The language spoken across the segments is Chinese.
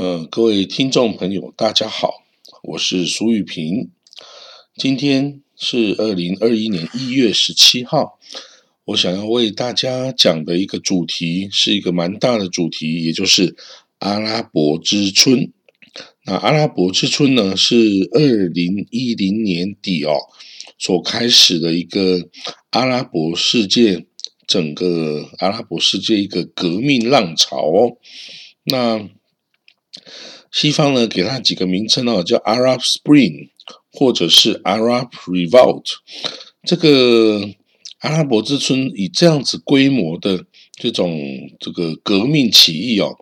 呃，各位听众朋友，大家好，我是苏玉平。今天是二零二一年一月十七号，我想要为大家讲的一个主题是一个蛮大的主题，也就是阿拉伯之春。那阿拉伯之春呢，是二零一零年底哦所开始的一个阿拉伯世界整个阿拉伯世界一个革命浪潮哦。那西方呢，给它几个名称哦，叫 Arab Spring 或者是 Arab Revolt。这个阿拉伯之春以这样子规模的这种这个革命起义哦，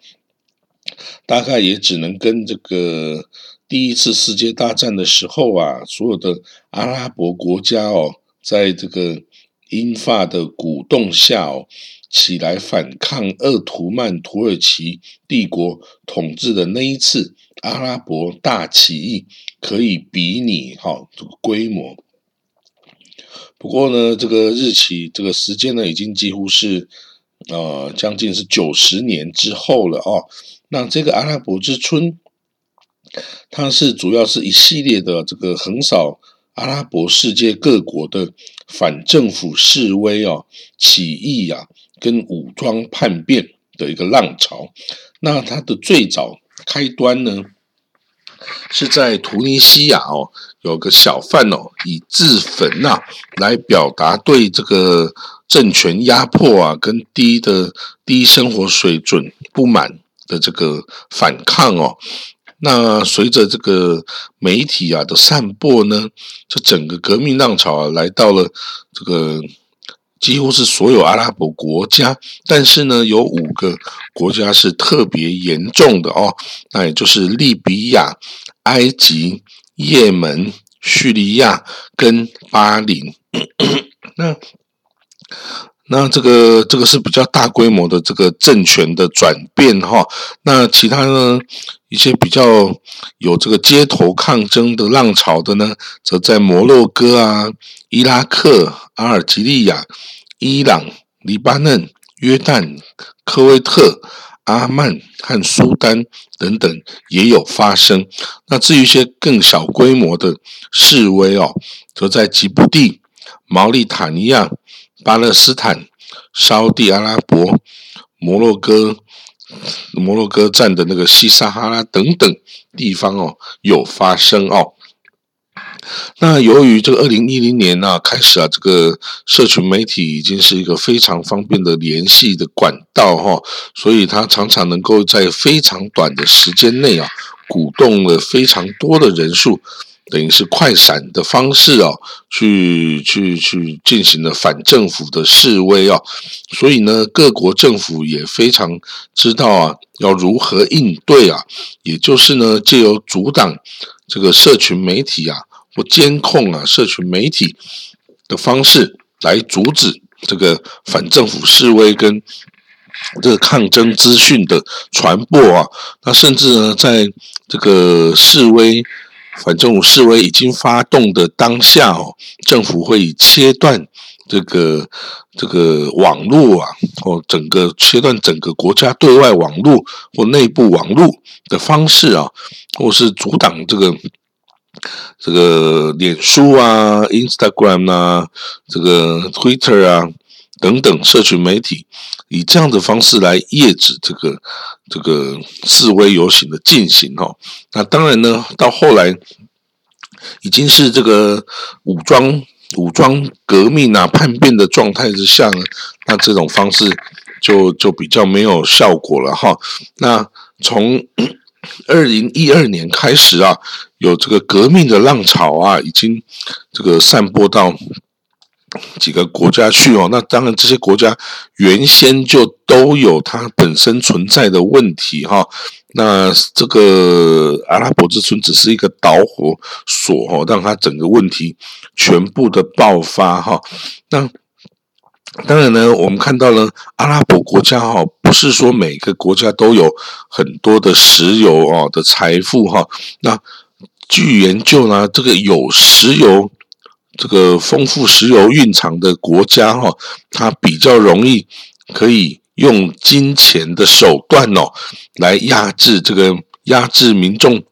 大概也只能跟这个第一次世界大战的时候啊，所有的阿拉伯国家哦，在这个英法的鼓动下哦。起来反抗鄂图曼土耳其帝国统治的那一次阿拉伯大起义，可以比拟哈这个规模。不过呢，这个日期这个时间呢，已经几乎是呃将近是九十年之后了哦。那这个阿拉伯之春，它是主要是一系列的这个横扫阿拉伯世界各国的反政府示威哦起义啊。跟武装叛变的一个浪潮，那它的最早开端呢，是在图尼西亚哦，有个小贩哦，以自焚呐来表达对这个政权压迫啊跟低的低生活水准不满的这个反抗哦。那随着这个媒体啊的散播呢，这整个革命浪潮啊来到了这个。几乎是所有阿拉伯国家，但是呢，有五个国家是特别严重的哦，那也就是利比亚、埃及、也门、叙利亚跟巴林。那那这个这个是比较大规模的这个政权的转变哈。那其他呢一些比较有这个街头抗争的浪潮的呢，则在摩洛哥啊、伊拉克、阿尔及利亚。伊朗、黎巴嫩、约旦、科威特、阿曼和苏丹等等也有发生。那至于一些更小规模的示威哦，则在吉布地、毛里塔尼亚、巴勒斯坦、沙地阿拉伯、摩洛哥、摩洛哥站的那个西撒哈拉等等地方哦，有发生哦。那由于这个二零一零年啊开始啊，这个社群媒体已经是一个非常方便的联系的管道哈，所以它常常能够在非常短的时间内啊，鼓动了非常多的人数，等于是快闪的方式啊，去去去进行了反政府的示威啊，所以呢，各国政府也非常知道啊，要如何应对啊，也就是呢，借由阻挡这个社群媒体啊或。监控啊，社群媒体的方式来阻止这个反政府示威跟这个抗争资讯的传播啊。那甚至呢，在这个示威反政府示威已经发动的当下哦，政府会切断这个这个网络啊，或整个切断整个国家对外网络或内部网络的方式啊，或是阻挡这个。这个脸书啊、Instagram 啊、这个 Twitter 啊等等社群媒体，以这样的方式来遏制这个这个示威游行的进行哦。那当然呢，到后来已经是这个武装武装革命啊、叛变的状态之下呢，那这种方式就就比较没有效果了哈。那从 二零一二年开始啊，有这个革命的浪潮啊，已经这个散播到 几个国家去哦。那当然，这些国家原先就都有它本身存在的问题哈。那这个阿拉伯之春只是一个导火索哦，让它整个问题全部的爆发哈。那当然呢，我们看到了阿拉伯国家哈，不是说每个国家都有很多的石油哦的财富哈。那据研究呢，这个有石油、这个丰富石油蕴藏的国家哈，它比较容易可以用金钱的手段哦来压制这个压制民众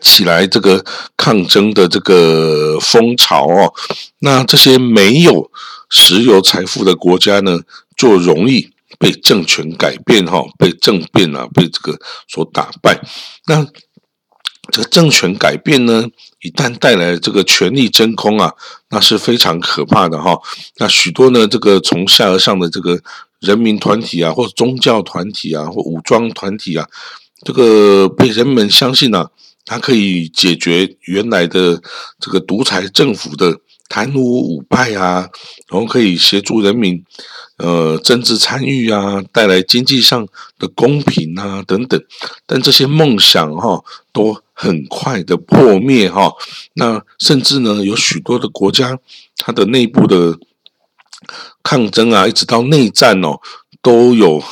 起来这个抗争的这个风潮哦。那这些没有石油财富的国家呢，就容易被政权改变哈，被政变啊，被这个所打败。那这个政权改变呢，一旦带来这个权力真空啊，那是非常可怕的哈。那许多呢，这个从下而上的这个人民团体啊，或宗教团体啊，或武装团体啊，这个被人们相信呢，它可以解决原来的这个独裁政府的贪污腐败啊，然后可以协助人民。呃，政治参与啊，带来经济上的公平啊，等等，但这些梦想哈，都很快的破灭哈。那甚至呢，有许多的国家，它的内部的抗争啊，一直到内战哦，都有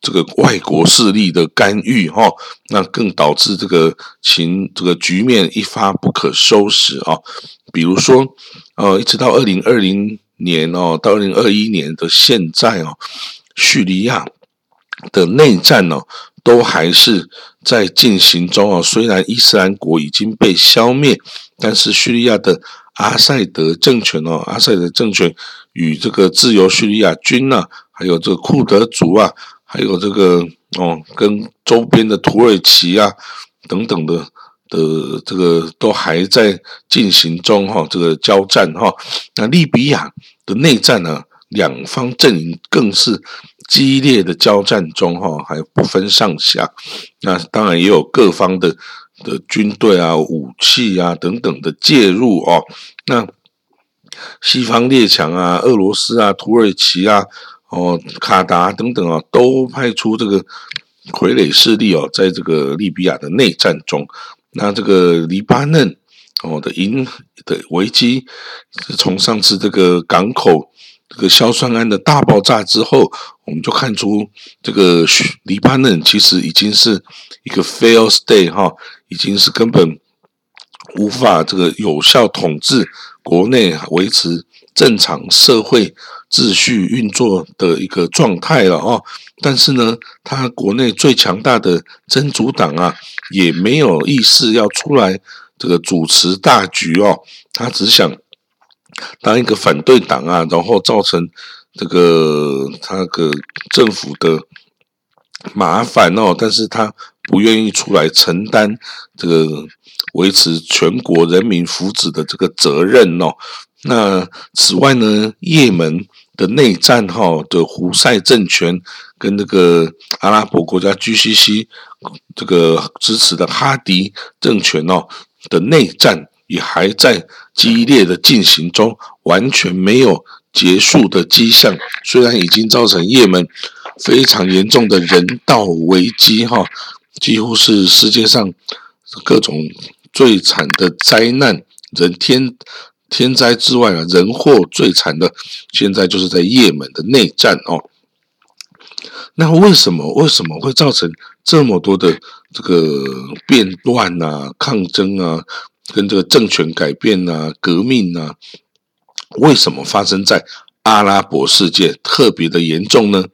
这个外国势力的干预哈。那更导致这个情这个局面一发不可收拾啊。比如说，呃，一直到二零二零。年哦，到二零二一年的现在哦，叙利亚的内战哦，都还是在进行中哦。虽然伊斯兰国已经被消灭，但是叙利亚的阿塞德政权哦，阿塞德政权与这个自由叙利亚军呐，还有这个库德族啊，还有这个哦，跟周边的土耳其啊等等的。的这个都还在进行中哈，这个交战哈。那利比亚的内战呢，两方阵营更是激烈的交战中哈，还不分上下。那当然也有各方的的军队啊、武器啊等等的介入哦。那西方列强啊、俄罗斯啊、土耳其啊、哦卡达等等啊，都派出这个傀儡势力哦，在这个利比亚的内战中。那这个黎巴嫩哦的银的危机，是从上次这个港口这个硝酸铵的大爆炸之后，我们就看出这个黎巴嫩其实已经是一个 fail state 哈，已经是根本无法这个有效统治国内维持正常社会秩序运作的一个状态了哦。但是呢，他国内最强大的真主党啊，也没有意识要出来这个主持大局哦，他只想当一个反对党啊，然后造成这个他个政府的麻烦哦，但是他不愿意出来承担这个维持全国人民福祉的这个责任哦。那此外呢，也门。的内战哈的胡塞政权跟那个阿拉伯国家 GCC 这个支持的哈迪政权哦的内战也还在激烈的进行中，完全没有结束的迹象。虽然已经造成也门非常严重的人道危机哈，几乎是世界上各种最惨的灾难人天。天灾之外啊，人祸最惨的，现在就是在也门的内战哦。那为什么为什么会造成这么多的这个变乱啊、抗争啊、跟这个政权改变啊、革命啊？为什么发生在阿拉伯世界特别的严重呢？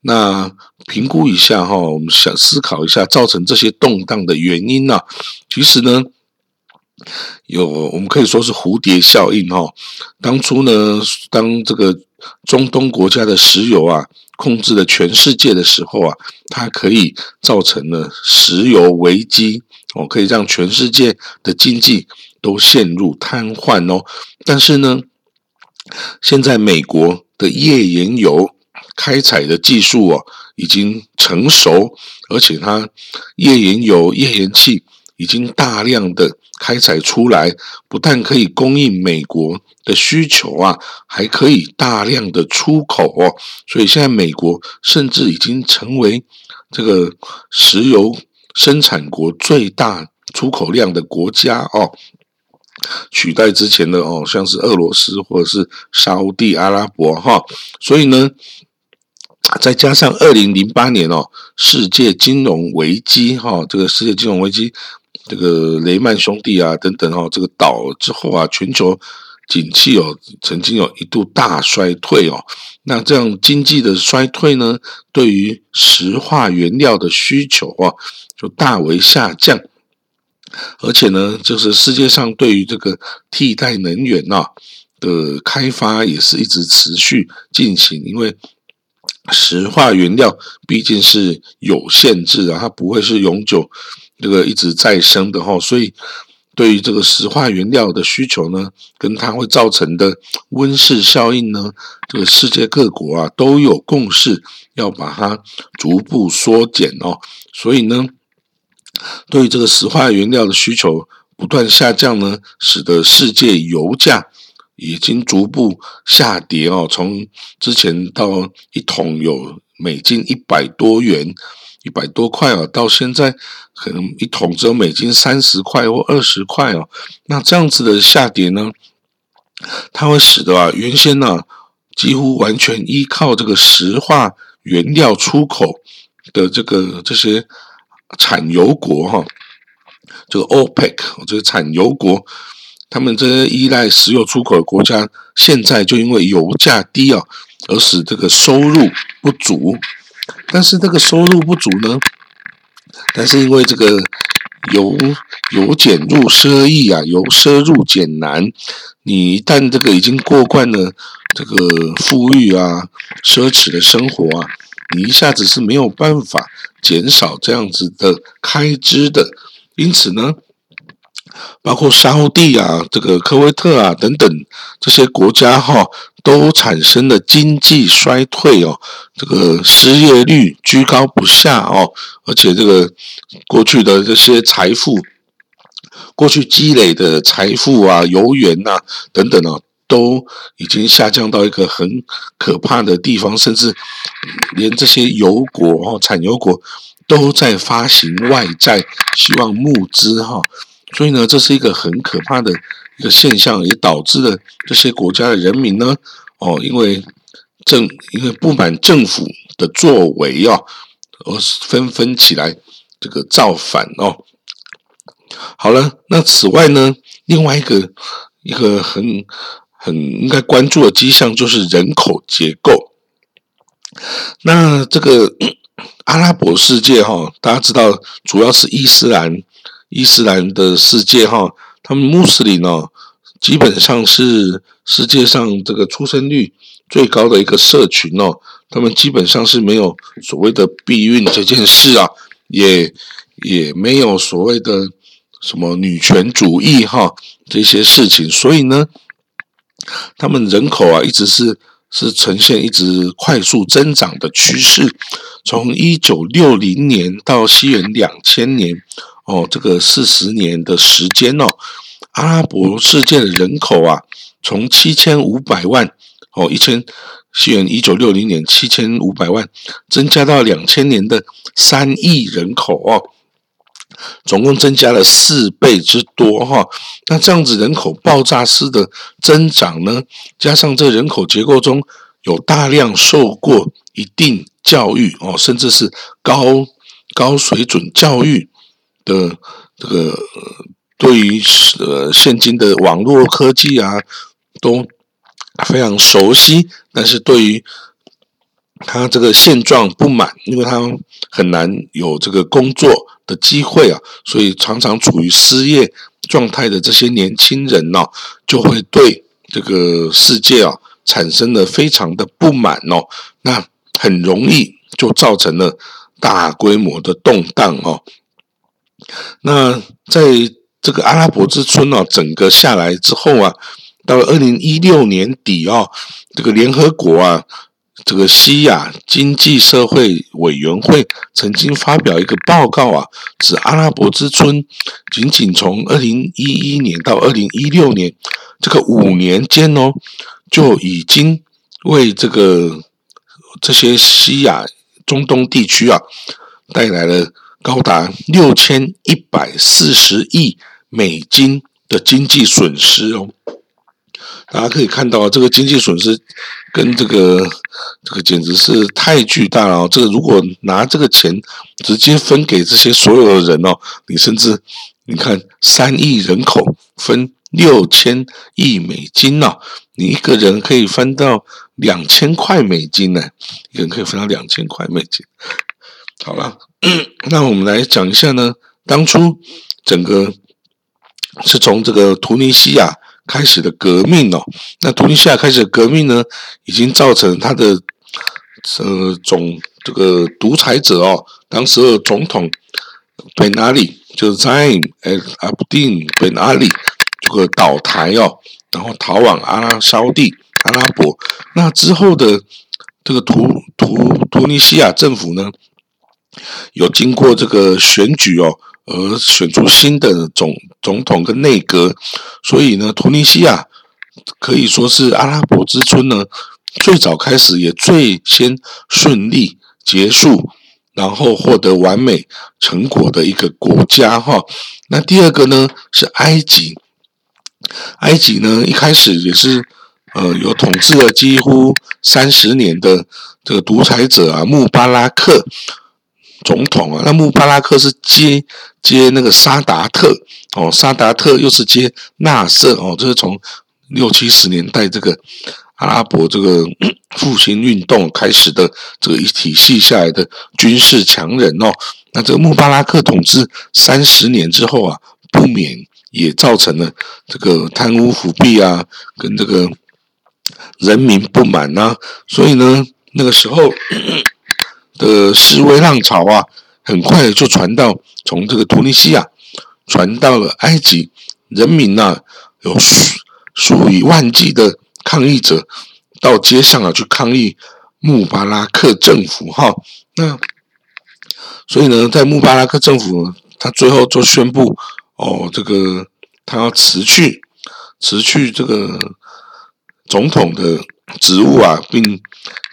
那评估一下哈，我们想思考一下造成这些动荡的原因呢？其实呢。有，我们可以说是蝴蝶效应哈。当初呢，当这个中东国家的石油啊控制了全世界的时候啊，它可以造成了石油危机哦，可以让全世界的经济都陷入瘫痪哦。但是呢，现在美国的页岩油开采的技术哦已经成熟，而且它页岩油页岩气已经大量的。开采出来，不但可以供应美国的需求啊，还可以大量的出口哦。所以现在美国甚至已经成为这个石油生产国最大出口量的国家哦，取代之前的哦，像是俄罗斯或者是沙地阿拉伯哈。所以呢，再加上二零零八年哦，世界金融危机哈，这个世界金融危机。这个雷曼兄弟啊，等等哦，这个倒之后啊，全球景气哦，曾经有一度大衰退哦。那这样经济的衰退呢，对于石化原料的需求啊，就大为下降。而且呢，就是世界上对于这个替代能源啊的开发也是一直持续进行，因为石化原料毕竟是有限制啊，它不会是永久这个一直再生的哈，所以对于这个石化原料的需求呢，跟它会造成的温室效应呢，这个世界各国啊都有共识，要把它逐步缩减哦，所以呢。对于这个石化原料的需求不断下降呢，使得世界油价已经逐步下跌哦。从之前到一桶有美金一百多元、一百多块啊，到现在可能一桶只有美金三十块或二十块哦。那这样子的下跌呢，它会使得啊，原先呢几乎完全依靠这个石化原料出口的这个这些。产油国哈，这个 OPEC 这个产油国，他们这些依赖石油出口的国家，现在就因为油价低啊，而使这个收入不足。但是这个收入不足呢，但是因为这个由由俭入奢易啊，由奢入俭难，你一旦这个已经过惯了这个富裕啊、奢侈的生活啊。你一下子是没有办法减少这样子的开支的，因此呢，包括沙地啊、这个科威特啊等等这些国家哈，都产生了经济衰退哦，这个失业率居高不下哦，而且这个过去的这些财富，过去积累的财富啊、油源呐等等啊。都已经下降到一个很可怕的地方，甚至连这些油国哈产油国都在发行外债，希望募资哈。所以呢，这是一个很可怕的一个现象，也导致了这些国家的人民呢，哦，因为政因为不满政府的作为啊，而纷纷起来这个造反哦。好了，那此外呢，另外一个一个很。很应该关注的迹象就是人口结构。那这个阿拉伯世界哈，大家知道，主要是伊斯兰伊斯兰的世界哈，他们穆斯林呢，基本上是世界上这个出生率最高的一个社群哦。他们基本上是没有所谓的避孕这件事啊，也也没有所谓的什么女权主义哈这些事情，所以呢。他们人口啊，一直是是呈现一直快速增长的趋势。从一九六零年到西元两千年，哦，这个四十年的时间哦，阿拉伯世界的人口啊，从七千五百万哦，一千西元一九六零年七千五百万，增加到两千年的三亿人口哦。总共增加了四倍之多哈，那这样子人口爆炸式的增长呢，加上这人口结构中有大量受过一定教育哦，甚至是高高水准教育的这个，对于呃现今的网络科技啊都非常熟悉，但是对于他这个现状不满，因为他很难有这个工作的机会啊，所以常常处于失业状态的这些年轻人呢，就会对这个世界啊产生了非常的不满哦。那很容易就造成了大规模的动荡哦。那在这个阿拉伯之春哦，整个下来之后啊，到了二零一六年底哦，这个联合国啊。这个西亚经济社会委员会曾经发表一个报告啊，指阿拉伯之春仅仅从二零一一年到二零一六年这个五年间哦，就已经为这个这些西亚中东地区啊带来了高达六千一百四十亿美金的经济损失哦。大家可以看到，这个经济损失跟这个这个简直是太巨大了。这个如果拿这个钱直接分给这些所有的人哦，你甚至你看三亿人口分六千亿美金呢，你一个人可以分到两千块美金呢，一个人可以分到两千块美金。好了，那我们来讲一下呢，当初整个是从这个突尼西亚开始的革命哦，那突尼西亚开始的革命呢，已经造成他的呃总这个独裁者哦，当时的总统本阿里就是 Zain al Abidin Ben Ali。这个倒台哦，然后逃往阿拉沙地、阿拉伯。那之后的这个图图图尼西亚政府呢，有经过这个选举哦，而选出新的总总统跟内阁。所以呢，突尼西亚可以说是阿拉伯之春呢，最早开始也最先顺利结束，然后获得完美成果的一个国家哈。那第二个呢是埃及。埃及呢，一开始也是，呃，有统治了几乎三十年的这个独裁者啊，穆巴拉克总统啊。那穆巴拉克是接接那个沙达特哦，沙达特又是接纳瑟哦，这是从六七十年代这个阿拉伯这个复兴运动开始的这个一体系下来的军事强人哦。那这个穆巴拉克统治三十年之后啊，不免。也造成了这个贪污腐弊啊，跟这个人民不满呐，所以呢，那个时候的示威浪潮啊，很快就传到从这个突尼西亚传到了埃及，人民呐有数数以万计的抗议者到街上啊去抗议穆巴拉克政府哈，那所以呢，在穆巴拉克政府他最后就宣布。哦，这个他要辞去辞去这个总统的职务啊，并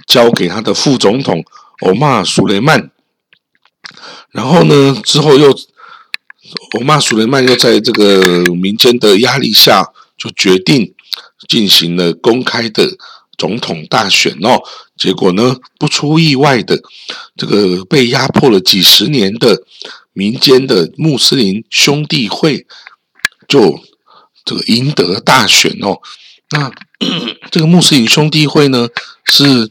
交给他的副总统欧玛苏雷曼。然后呢，之后又欧玛苏雷曼又在这个民间的压力下，就决定进行了公开的总统大选哦。结果呢，不出意外的，这个被压迫了几十年的。民间的穆斯林兄弟会就这个赢得大选哦。那 这个穆斯林兄弟会呢，是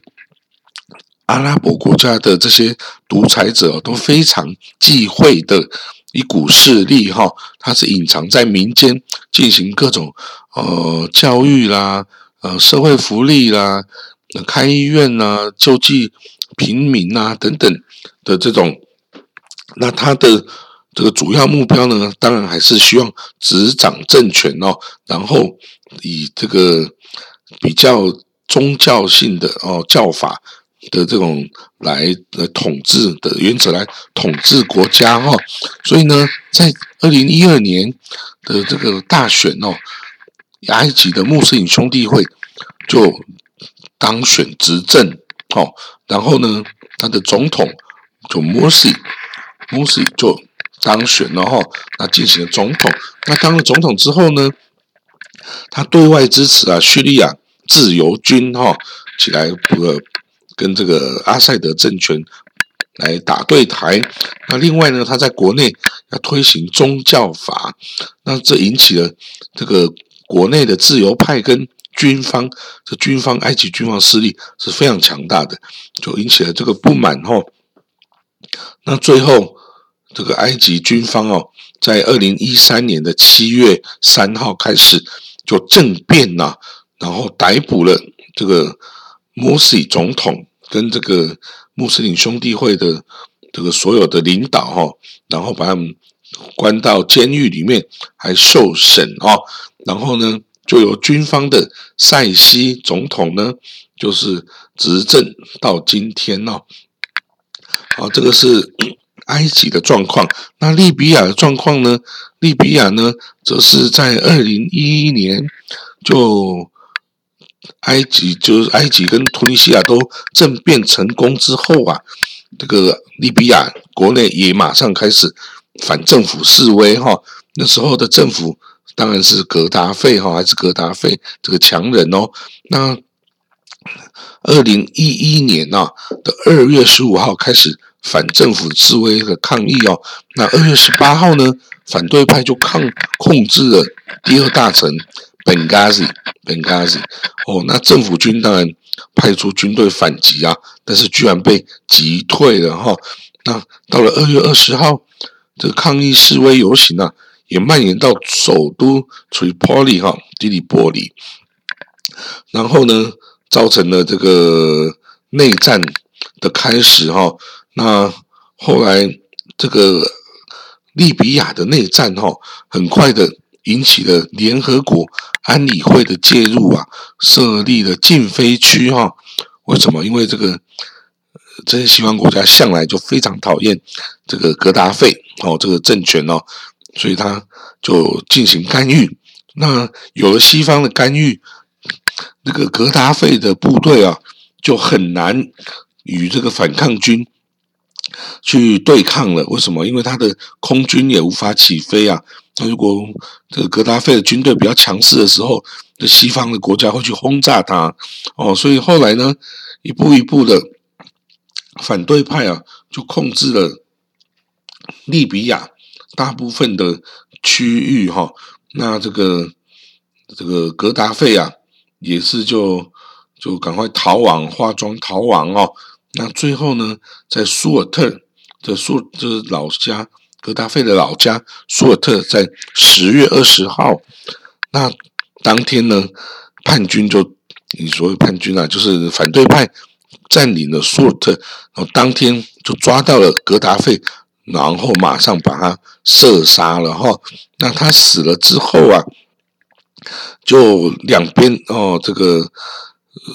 阿拉伯国家的这些独裁者都非常忌讳的一股势力哈。它是隐藏在民间，进行各种呃教育啦、呃社会福利啦、开医院呐、救济平民呐等等的这种。那他的这个主要目标呢，当然还是希望执掌政权哦，然后以这个比较宗教性的哦教法的这种来来统治的原则来统治国家哈。所以呢，在二零一二年的这个大选哦，埃及的穆斯林兄弟会就当选执政哦，然后呢，他的总统就穆斯。穆斯就当选了哈，那进行了总统。那当了总统之后呢，他对外支持啊叙利亚自由军哈起来呃跟这个阿塞德政权来打对台。那另外呢，他在国内要推行宗教法，那这引起了这个国内的自由派跟军方，这军方埃及军方势力是非常强大的，就引起了这个不满哈。那最后，这个埃及军方哦，在二零一三年的七月三号开始就政变呐，然后逮捕了这个摩西总统跟这个穆斯林兄弟会的这个所有的领导哈，然后把他们关到监狱里面，还受审哦，然后呢，就由军方的塞西总统呢，就是执政到今天哦。好，这个是埃及的状况。那利比亚的状况呢？利比亚呢，则是在二零一一年，就埃及就是埃及跟突尼西亚都政变成功之后啊，这个利比亚国内也马上开始反政府示威哈。那时候的政府当然是格达费哈，还是格达费这个强人哦。那二零一一年呐的二月十五号开始反政府示威和抗议哦。那二月十八号呢，反对派就抗控制了第二大城本加西，本加西哦。那政府军当然派出军队反击啊，但是居然被击退了哈。那到了二月二十号，这个抗议示威游行啊，也蔓延到首都 Tripoli 哈，迪里波里，然后呢，造成了这个内战的开始哈。那后来这个利比亚的内战哈，很快的引起了联合国安理会的介入啊，设立了禁飞区哈。为什么？因为这个这些西方国家向来就非常讨厌这个格达费哦，这个政权哦，所以他就进行干预。那有了西方的干预，这个格达费的部队啊，就很难与这个反抗军。去对抗了，为什么？因为他的空军也无法起飞啊。那如果这个格达费的军队比较强势的时候，这西方的国家会去轰炸他哦。所以后来呢，一步一步的反对派啊，就控制了利比亚大部分的区域哈。那这个这个格达费啊，也是就就赶快逃亡，化妆逃亡哦。那最后呢，在苏尔特的苏就是老家格达费的老家苏尔特，在十月二十号，那当天呢，叛军就你所谓叛军啊，就是反对派占领了苏尔特，然后当天就抓到了格达费，然后马上把他射杀了哈。那他死了之后啊，就两边哦这个。呃，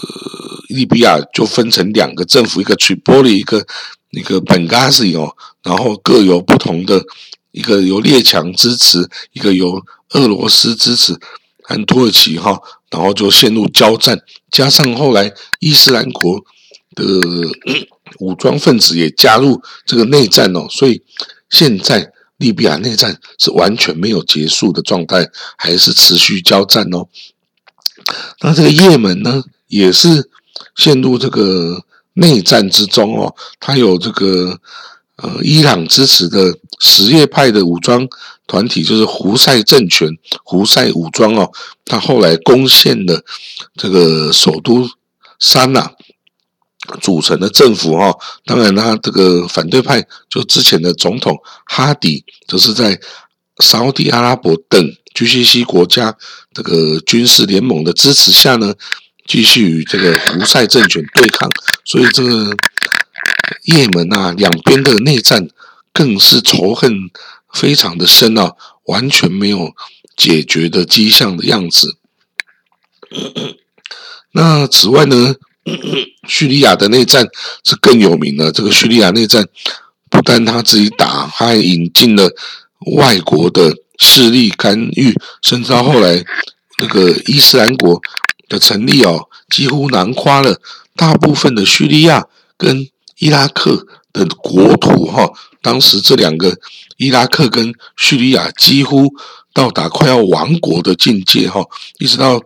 利比亚就分成两个政府，一个去波利一个那个本加西哦，然后各有不同的，一个由列强支持，一个由俄罗斯支持，和土耳其哈，然后就陷入交战，加上后来伊斯兰国的 武装分子也加入这个内战哦，所以现在利比亚内战是完全没有结束的状态，还是持续交战哦。那这个也门呢？也是陷入这个内战之中哦，他有这个呃伊朗支持的什叶派的武装团体，就是胡塞政权、胡塞武装哦，他后来攻陷了这个首都山呐，组成的政府哈。当然，他这个反对派就之前的总统哈迪，则是在沙地阿拉伯等 GCC 国家这个军事联盟的支持下呢。继续与这个胡塞政权对抗，所以这个也门啊，两边的内战更是仇恨非常的深啊，完全没有解决的迹象的样子。那此外呢，叙利亚的内战是更有名的。这个叙利亚内战不但他自己打，他还引进了外国的势力干预，甚至到后来那个伊斯兰国。的成立哦，几乎囊括了大部分的叙利亚跟伊拉克的国土哈。当时这两个伊拉克跟叙利亚几乎到达快要亡国的境界哈，一直到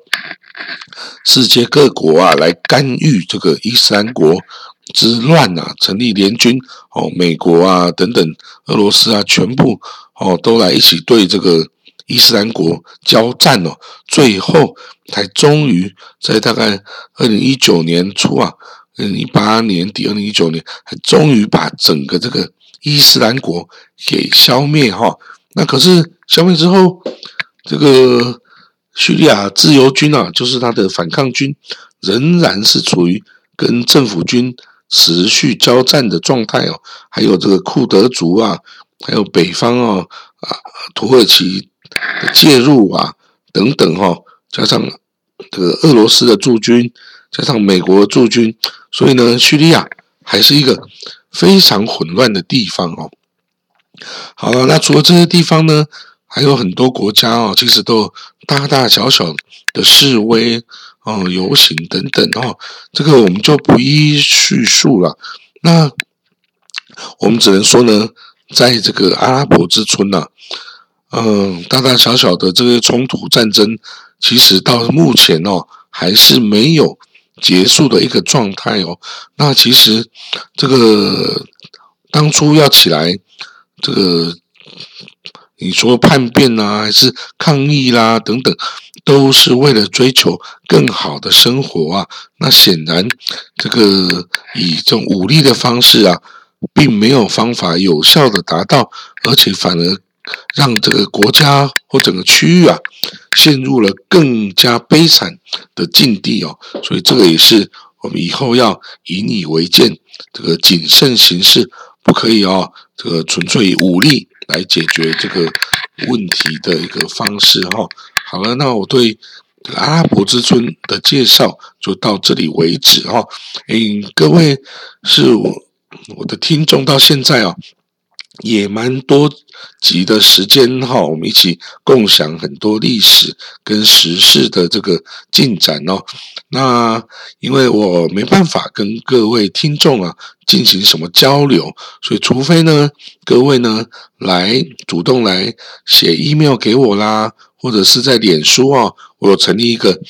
世界各国啊来干预这个伊斯兰国之乱啊，成立联军哦，美国啊等等，俄罗斯啊全部哦都来一起对这个。伊斯兰国交战哦，最后才终于在大概二零一九年初啊，二零一八年底、二零一九年，还终于把整个这个伊斯兰国给消灭哈。那可是消灭之后，这个叙利亚自由军啊，就是他的反抗军，仍然是处于跟政府军持续交战的状态哦。还有这个库德族啊，还有北方哦啊土耳其。介入啊，等等哈，加上这个俄罗斯的驻军，加上美国驻军，所以呢，叙利亚还是一个非常混乱的地方哦。好了，那除了这些地方呢，还有很多国家哦，其实都大大小小的示威哦、游行等等哦，这个我们就不一一叙述了。那我们只能说呢，在这个阿拉伯之春呢。嗯，大大小小的这个冲突战争，其实到目前哦，还是没有结束的一个状态哦。那其实这个当初要起来这个。你说叛变啊，还是抗议啦，等等，都是为了追求更好的生活啊。那显然，这个以这种武力的方式啊，并没有方法有效的达到，而且反而让这个国家或整个区域啊，陷入了更加悲惨的境地哦。所以这个也是我们以后要引以为鉴，这个谨慎行事，不可以哦，这个纯粹以武力。来解决这个问题的一个方式哈。好了，那我对阿拉伯之春的介绍就到这里为止哈。嗯，各位是我我的听众到现在啊。也蛮多集的时间哈，我们一起共享很多历史跟时事的这个进展哦。那因为我没办法跟各位听众啊进行什么交流，所以除非呢各位呢来主动来写 email 给我啦，或者是在脸书啊，我有成立一个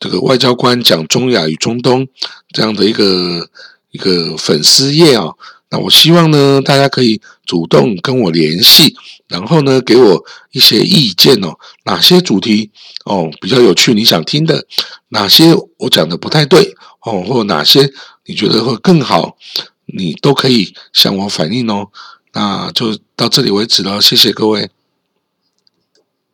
这个外交官讲中亚与中东这样的一个一个粉丝页啊。那我希望呢，大家可以主动跟我联系，然后呢，给我一些意见哦。哪些主题哦比较有趣，你想听的？哪些我讲的不太对哦，或哪些你觉得会更好，你都可以向我反映哦。那就到这里为止了，谢谢各位。